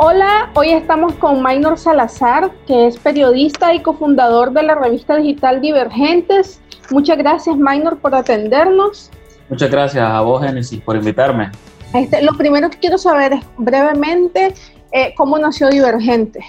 Hola, hoy estamos con Maynor Salazar, que es periodista y cofundador de la revista digital Divergentes. Muchas gracias, Maynor, por atendernos. Muchas gracias a vos, Genesis, por invitarme. Este, lo primero que quiero saber es brevemente eh, cómo nació Divergentes,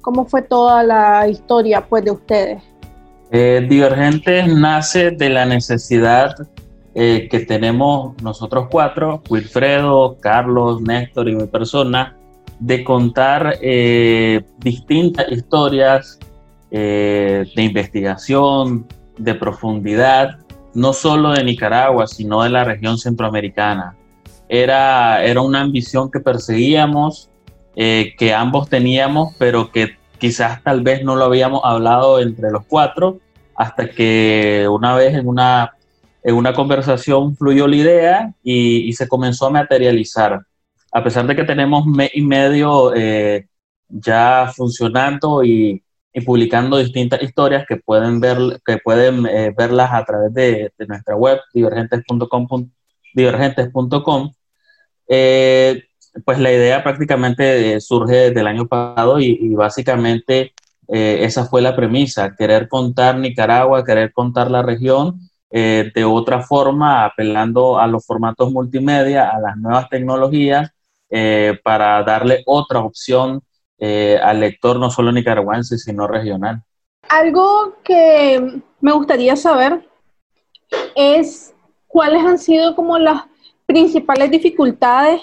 cómo fue toda la historia pues, de ustedes. Eh, Divergentes nace de la necesidad eh, que tenemos nosotros cuatro, Wilfredo, Carlos, Néstor y mi persona, de contar eh, distintas historias eh, de investigación, de profundidad, no solo de Nicaragua, sino de la región centroamericana. Era, era una ambición que perseguíamos, eh, que ambos teníamos, pero que quizás tal vez no lo habíamos hablado entre los cuatro, hasta que una vez en una, en una conversación fluyó la idea y, y se comenzó a materializar a pesar de que tenemos mes y medio eh, ya funcionando y, publicando distintas historias que pueden, ver, que pueden eh, verlas a través de, nuestra web, divergentes.com, divergentes.com, eh, pues la idea prácticamente surge desde el año pasado y básicamente esa fue la premisa, querer contar Nicaragua, querer contar la región de otra forma, apelando a los formatos multimedia, a las nuevas tecnologías eh, para darle otra opción eh, al lector no solo nicaragüense, sino regional. Algo que me gustaría saber es cuáles han sido como las principales dificultades,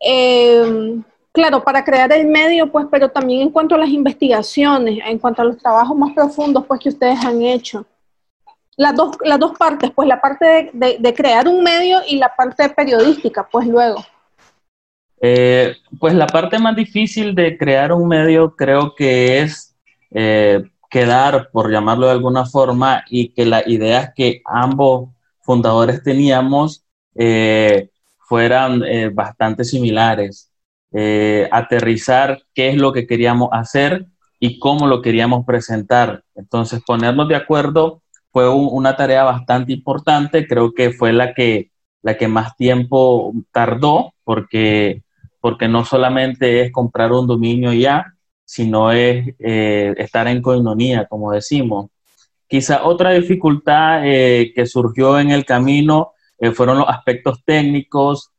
eh, claro, para crear el medio, pues, pero también en cuanto a las investigaciones, en cuanto a los trabajos más profundos, pues, que ustedes han hecho. Las dos, las dos partes, pues, la parte de crear un medio y la parte periodística, pues, luego. Eh, pues la parte más difícil de crear un medio creo que es eh, quedar, por llamarlo de alguna forma, y que las ideas que ambos fundadores teníamos eh, fueran bastante similares. aterrizar qué es lo que queríamos hacer y cómo lo queríamos presentar. Entonces, ponernos de acuerdo fue una tarea bastante importante, creo que fue la que, la que más tiempo tardó, porque porque no solamente es comprar un dominio ya, sino es eh, estar en coinonía, como decimos. Quizá otra dificultad eh, que surgió en el camino eh, fueron los aspectos técnicos,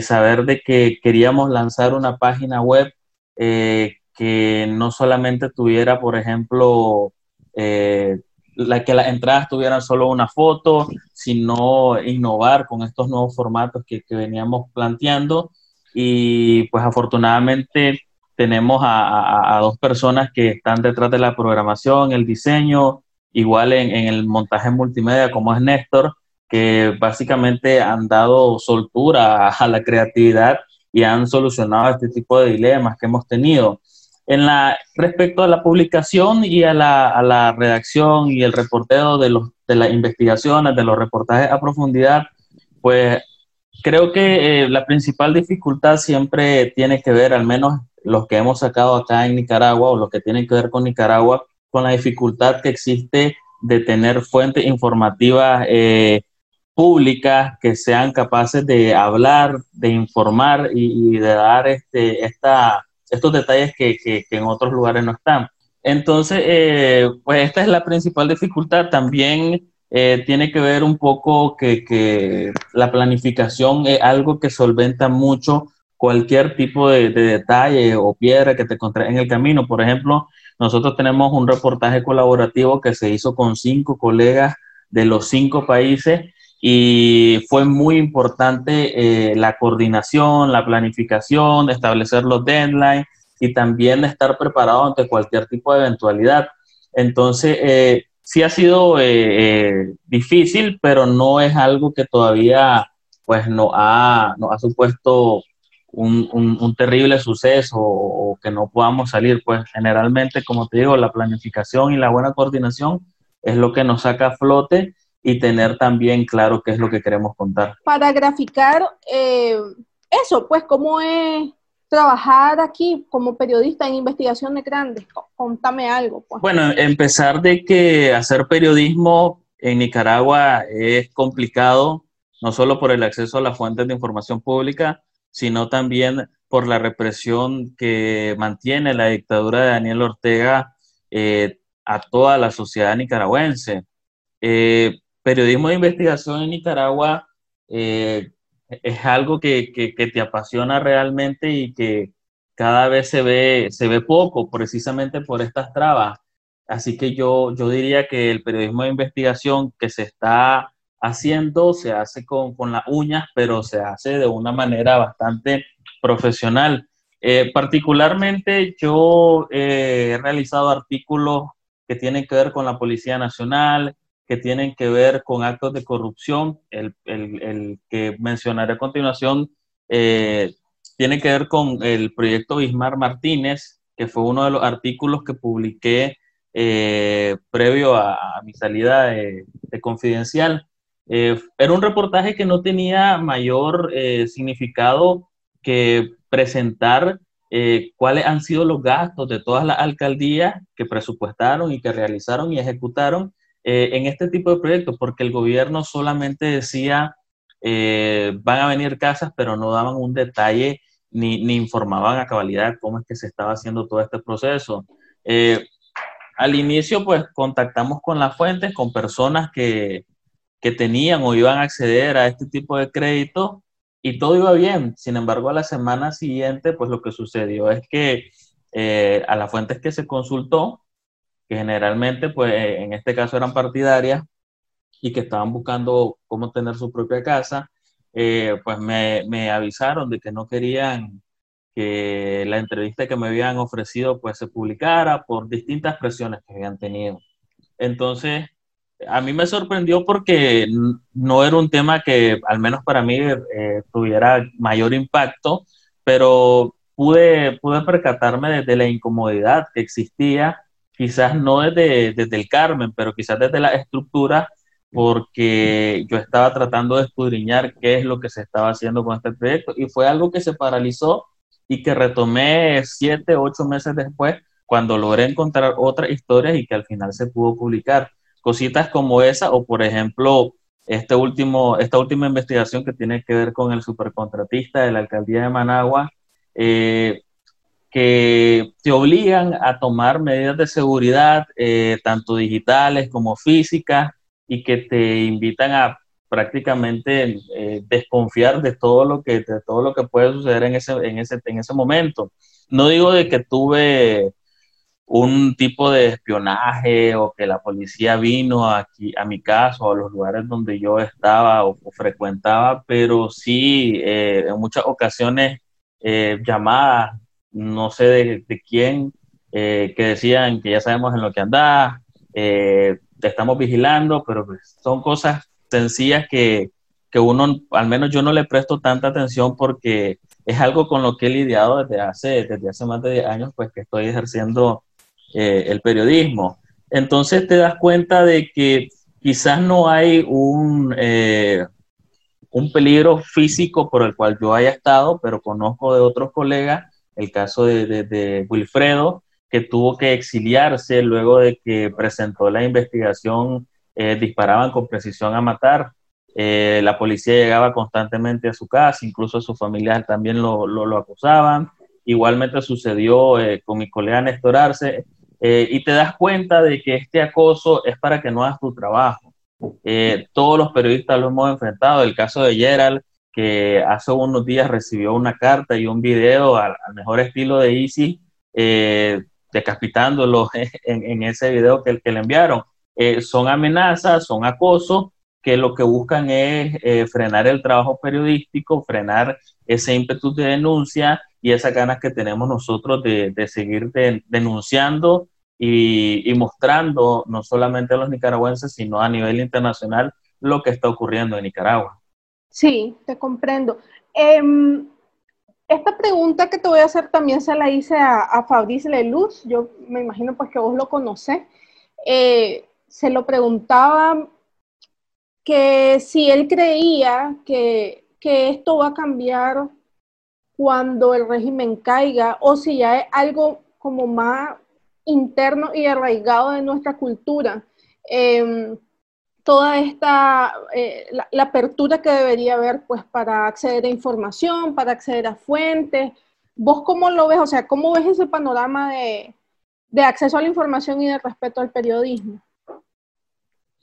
saber de que queríamos lanzar una página web que no solamente tuviera, por ejemplo, la que las entradas tuvieran solo una foto, sino innovar con estos nuevos formatos que, que veníamos planteando y pues afortunadamente tenemos a, dos personas que están detrás de la programación, el diseño, igual en, el montaje multimedia como es Néstor, que básicamente han dado soltura a, la creatividad y han solucionado este tipo de dilemas que hemos tenido. En la, respecto a la publicación y a la, a la redacción y el reporteo de, los, de las investigaciones, de los reportajes a profundidad, pues creo que eh, la principal dificultad siempre tiene que ver, al menos los que hemos sacado acá en Nicaragua o los que tienen que ver con Nicaragua, con la dificultad que existe de tener fuentes informativas eh, públicas que sean capaces de hablar, de informar y, de dar este, esta, estos detalles que, que, en otros lugares no están. Entonces, eh, pues esta es la principal dificultad. También eh, tiene que ver un poco que, la planificación es algo que solventa mucho cualquier tipo de, detalle o piedra que te encontré en el camino. Por ejemplo, nosotros tenemos un reportaje colaborativo que se hizo con cinco colegas de los cinco países y fue muy importante eh, la coordinación, la planificación, establecer los deadlines y también estar preparado ante cualquier tipo de eventualidad. Entonces, eh, sí ha sido eh, eh, difícil, pero no es algo que todavía pues no ha, no ha supuesto un, un, terrible suceso o, que no podamos salir. Pues generalmente, como te digo, la planificación y la buena coordinación es lo que nos saca a flote y tener también claro qué es lo que queremos contar. Para graficar eh, eso, pues cómo es trabajar aquí como periodista en investigación de grandes? Contame algo. Pues. Bueno, empezar de que hacer periodismo en Nicaragua es complicado, no solo por el acceso a las fuentes de información pública, sino también por la represión que mantiene la dictadura de Daniel Ortega eh, a toda la sociedad nicaragüense. Eh, periodismo de investigación en Nicaragua eh, es algo que, que, te apasiona realmente y que cada vez se ve, se ve poco precisamente por estas trabas. Así que yo, yo diría que el periodismo de investigación que se está haciendo se hace con, con las uñas, pero se hace de una manera bastante profesional. Eh, particularmente yo eh, he realizado artículos que tienen que ver con la Policía Nacional, que tienen que ver con actos de corrupción. El, el, que mencionaré a continuación eh, tiene que ver con el proyecto Bismar Martínez, que fue uno de los artículos que publiqué previo a, mi salida de, de Confidencial. era un reportaje que no tenía mayor significado que presentar eh, cuáles han sido los gastos de todas las alcaldías que presupuestaron y que realizaron y ejecutaron eh, en este tipo de proyectos, porque el gobierno solamente decía, eh, van a venir casas, pero no daban un detalle ni, ni, informaban a cabalidad cómo es que se estaba haciendo todo este proceso. al inicio, pues contactamos con las fuentes, con personas que, que tenían o iban a acceder a este tipo de créditos y todo iba bien. Sin embargo, a la semana siguiente, pues lo que sucedió es que eh, a las fuentes que se consultó, que generalmente, pues en este caso eran partidarias y que estaban buscando cómo tener su propia casa, eh, pues me, me, avisaron de que no querían que la entrevista que me habían ofrecido pues se publicara por distintas presiones que habían tenido. Entonces, a mí me sorprendió porque no era un tema que, al menos para mí, eh, tuviera mayor impacto, pero pude, pude percatarme de, la incomodidad que existía, quizás no desde, desde el Carmen, pero quizás desde la estructura, porque yo estaba tratando de escudriñar qué es lo que se estaba haciendo con este proyecto y fue algo que se paralizó y que retomé siete, ocho meses después cuando logré encontrar otras historias y que al final se pudo publicar. Cositas como esa, o por ejemplo, este último, esta última investigación que tiene que ver con el supercontratista de la alcaldía de Managua, eh, que te obligan a tomar medidas de seguridad, eh, tanto digitales como físicas, y que te invitan a prácticamente eh, desconfiar de todo lo que de todo lo que puede suceder en ese, en ese, en ese momento. No digo de que tuve un tipo de espionaje o que la policía vino aquí a mi casa o a los lugares donde yo estaba o, frecuentaba, pero sí eh, en muchas ocasiones llamadas, no sé de, quién, eh, que decían que ya sabemos en lo que andás, te estamos vigilando, pero pues, son cosas sencillas que, que uno, al menos yo no le presto tanta atención porque es algo con lo que he lidiado desde hace, desde hace más de 10 años, pues que estoy ejerciendo eh, el periodismo. Entonces te das cuenta de que quizás no hay un, eh, un peligro físico por el cual yo haya estado, pero conozco de otros colegas el caso de, Wilfredo, que tuvo que exiliarse luego de que presentó la investigación, eh, disparaban con precisión a matar. la policía llegaba constantemente a su casa, incluso sus familias también lo, acusaban. Igualmente sucedió con mi colega Néstor Arce. Eh, y te das cuenta de que este acoso es para que no hagas tu trabajo. Eh, todos los periodistas lo hemos enfrentado. El caso de Gerald, que hace unos días recibió una carta y un video al, mejor estilo de Easy, eh, decapitándolo en, ese video que, que le enviaron. son amenazas, son acosos que lo que buscan es frenar el trabajo periodístico, frenar ese ímpetu de denuncia y esas ganas que tenemos nosotros de, seguir denunciando y, mostrando no solamente a los nicaragüenses, sino a nivel internacional lo que está ocurriendo en Nicaragua. Sí, te comprendo. Em, esta pregunta que te voy a hacer también se la hice a, a Fabrice Leluz, yo me imagino pues que vos lo conocés. Eh, se lo preguntaba que si él creía que, que esto va a cambiar cuando el régimen caiga o si ya es algo como más interno y arraigado de nuestra cultura. Em, toda esta, eh, la, apertura que debería haber pues para acceder a información, para acceder a fuentes, ¿Vos cómo lo ves? O sea, ¿cómo ves ese panorama de, de acceso a la información y de respeto al periodismo?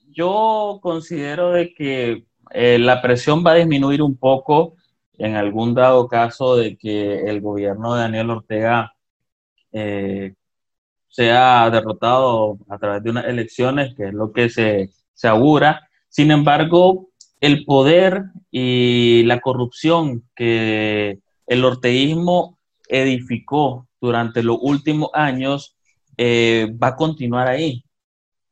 Yo considero de que eh, la presión va a disminuir un poco en algún dado caso de que el gobierno de Daniel Ortega eh, sea derrotado a través de unas elecciones, que es lo que se, se augura. Sin embargo, el poder y la corrupción que el orteísmo edificó durante los últimos años eh, va a continuar ahí.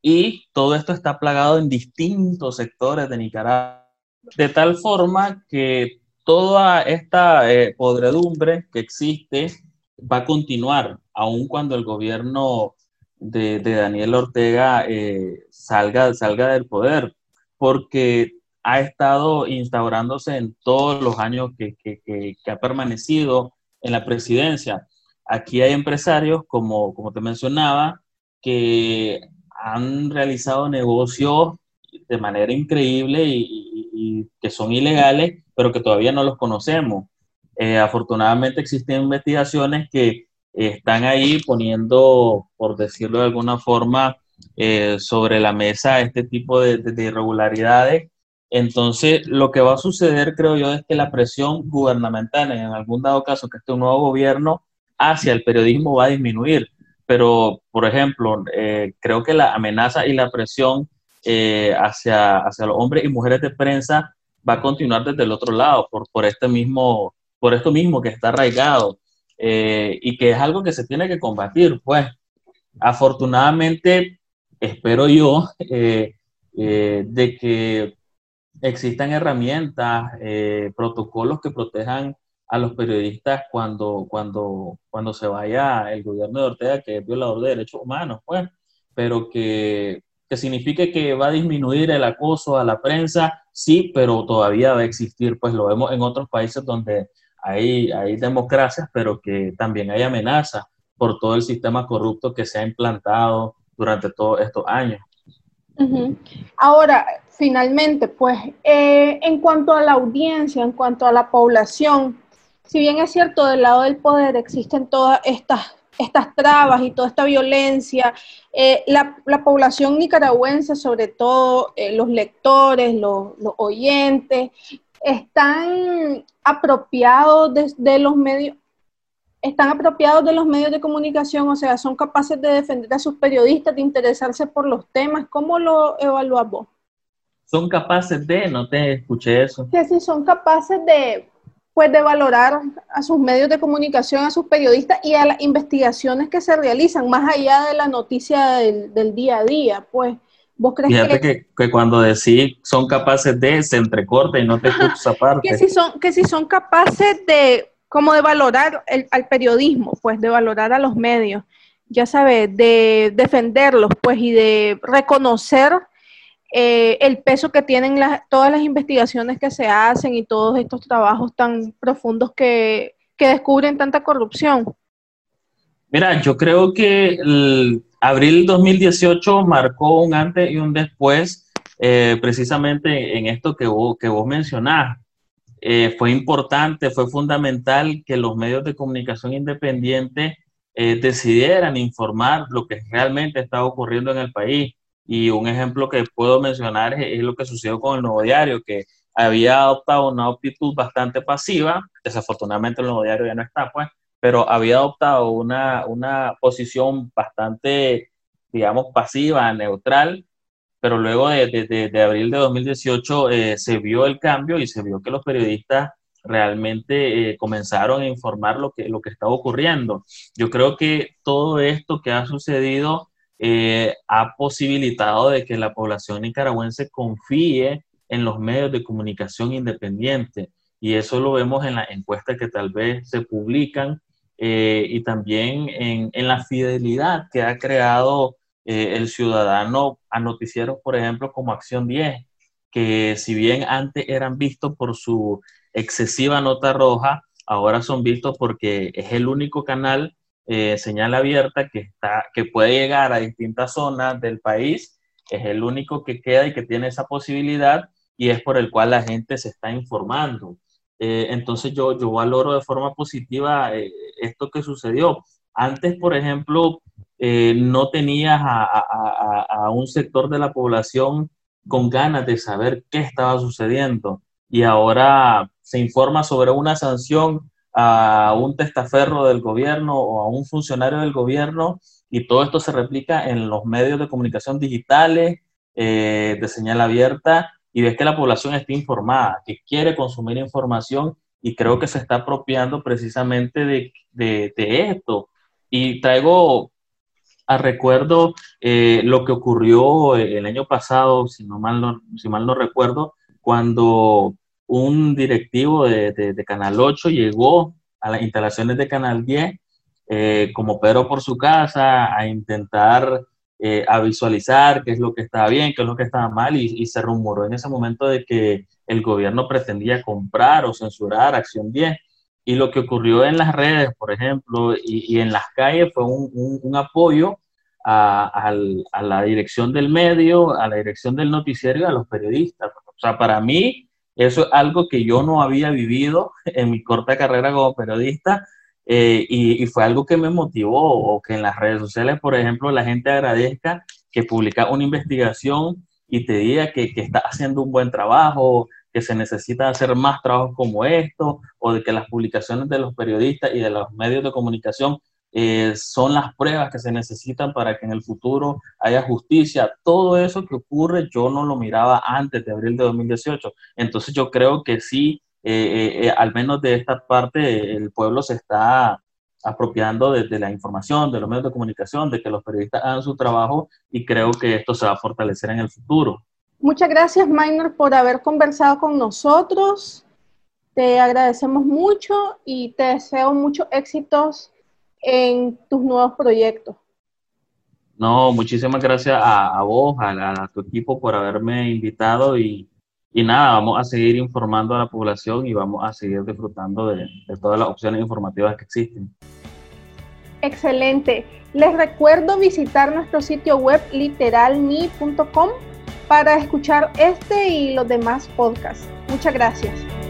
Y todo esto está plagado en distintos sectores de Nicaragua, de tal forma que toda esta eh, podredumbre que existe va a continuar, aun cuando el gobierno de, Daniel Ortega eh, salga, salga del poder, porque ha estado instaurándose en todos los años que, que, ha permanecido en la presidencia. Aquí hay empresarios, como, como te mencionaba, que han realizado negocios de manera increíble y, que son ilegales, pero que todavía no los conocemos. Eh, afortunadamente existen investigaciones que están ahí poniendo, por decirlo de alguna forma, eh, sobre la mesa este tipo de, de, irregularidades. Entonces, lo que va a suceder, creo yo, es que la presión gubernamental, en algún dado caso que esté un nuevo gobierno, hacia el periodismo va a disminuir. Pero, por ejemplo, eh, creo que la amenaza y la presión eh, hacia, hacia los hombres y mujeres de prensa va a continuar desde el otro lado, por, por, este mismo, por esto mismo que está arraigado eh, y que es algo que se tiene que combatir. Pues, afortunadamente, espero yo de que existan herramientas, protocolos que protejan a los periodistas cuando, cuando, cuando se vaya el gobierno de Ortega, que es violador de derechos humanos, pues, pero que que signifique que va a disminuir el acoso a la prensa, sí, pero todavía va a existir, pues lo vemos en otros países donde hay, democracias, pero que también hay amenazas por todo el sistema corrupto que se ha implantado durante todos estos años. Ahora, finalmente, pues, eh, en cuanto a la audiencia, en cuanto a la población, si bien es cierto, del lado del poder existen todas estas estas trabas y toda esta violencia, eh, la, población nicaragüense, sobre todo eh, los lectores, los, oyentes, están apropiados de, los medios, están apropiados de los medios de comunicación, o sea, son capaces de defender a sus periodistas, de interesarse por los temas. ¿Cómo lo evalúas vos? Son capaces de, no te escuché eso. Que sí, son capaces de, pues de valorar a sus medios de comunicación, a sus periodistas y a las investigaciones que se realizan, más allá de la noticia del, día a día, pues. ¿Vos crees Fíjate que, que, cuando decís son capaces de, se entrecorta y no te escuchas aparte. que si son, que si son capaces de, como de valorar el, al periodismo, pues de valorar a los medios, ya sabes, de defenderlos, pues, y de reconocer eh, el peso que tienen todas las investigaciones que se hacen y todos estos trabajos tan profundos que, descubren tanta corrupción? Mira, yo creo que el abril 2018 marcó un antes y un después, eh, precisamente en esto que vos, que vos mencionás. Eh, fue importante, fue fundamental que los medios de comunicación independientes decidieran informar lo que realmente estaba ocurriendo en el país. Y un ejemplo que puedo mencionar es, lo que sucedió con el Nuevo Diario, que había adoptado una actitud bastante pasiva, desafortunadamente el Nuevo Diario ya no está, pues, pero había adoptado una, una posición bastante, digamos, pasiva, neutral, pero luego de, de, de, abril de 2018 eh, se vio el cambio y se vio que los periodistas realmente eh, comenzaron a informar lo que, lo que estaba ocurriendo. Yo creo que todo esto que ha sucedido eh, ha posibilitado de que la población nicaragüense confíe en los medios de comunicación independientes. Y eso lo vemos en las encuestas que tal vez se publican eh, y también en, en, la fidelidad que ha creado eh, el ciudadano a noticieros, por ejemplo, como Acción 10, que si bien antes eran vistos por su excesiva nota roja, ahora son vistos porque es el único canal eh, señal abierta que, está, que puede llegar a distintas zonas del país, es el único que queda y que tiene esa posibilidad y es por el cual la gente se está informando. Eh, entonces yo, yo valoro de forma positiva eh, esto que sucedió. Antes, por ejemplo, eh, no tenías a, un sector de la población con ganas de saber qué estaba sucediendo y ahora se informa sobre una sanción a un testaferro del gobierno o a un funcionario del gobierno y todo esto se replica en los medios de comunicación digitales de señal abierta y ves que la población está informada, que quiere consumir información y creo que se está apropiando precisamente de, de, esto. Y traigo a recuerdo eh, lo que ocurrió el año pasado, si, no mal no, si mal no recuerdo, cuando un directivo de, de, Canal 8 llegó a las instalaciones de Canal 10 eh, como Pedro por su casa a intentar eh, a visualizar qué es lo que estaba bien, qué es lo que estaba mal y, se rumoró en ese momento de que el gobierno pretendía comprar o censurar Acción 10. Y lo que ocurrió en las redes, por ejemplo, y, en las calles fue un, apoyo a, a, la dirección del medio, a la dirección del noticiero y a los periodistas. O sea, para mí eso es algo que yo no había vivido en mi corta carrera como periodista eh, y, fue algo que me motivó o que en las redes sociales, por ejemplo, la gente agradezca que publica una investigación y te diga que, está haciendo un buen trabajo, que se necesita hacer más trabajos como esto, o de que las publicaciones de los periodistas y de los medios de comunicación eh, son las pruebas que se necesitan para que en el futuro haya justicia. Todo eso que ocurre yo no lo miraba antes de abril de 2018. Entonces yo creo que sí, eh, eh, al menos de esta parte, el pueblo se está apropiando de, la información, de los medios de comunicación, de que los periodistas hagan su trabajo y creo que esto se va a fortalecer en el futuro. Muchas gracias, Minor, por haber conversado con nosotros. Te agradecemos mucho y te deseo muchos éxitos en tus nuevos proyectos. No, muchísimas gracias a, vos, a, tu equipo por haberme invitado y, y, nada, vamos a seguir informando a la población y vamos a seguir disfrutando de, todas las opciones informativas que existen. Excelente. Les recuerdo visitar nuestro sitio web literalni.com para escuchar este y los demás podcasts. Muchas gracias.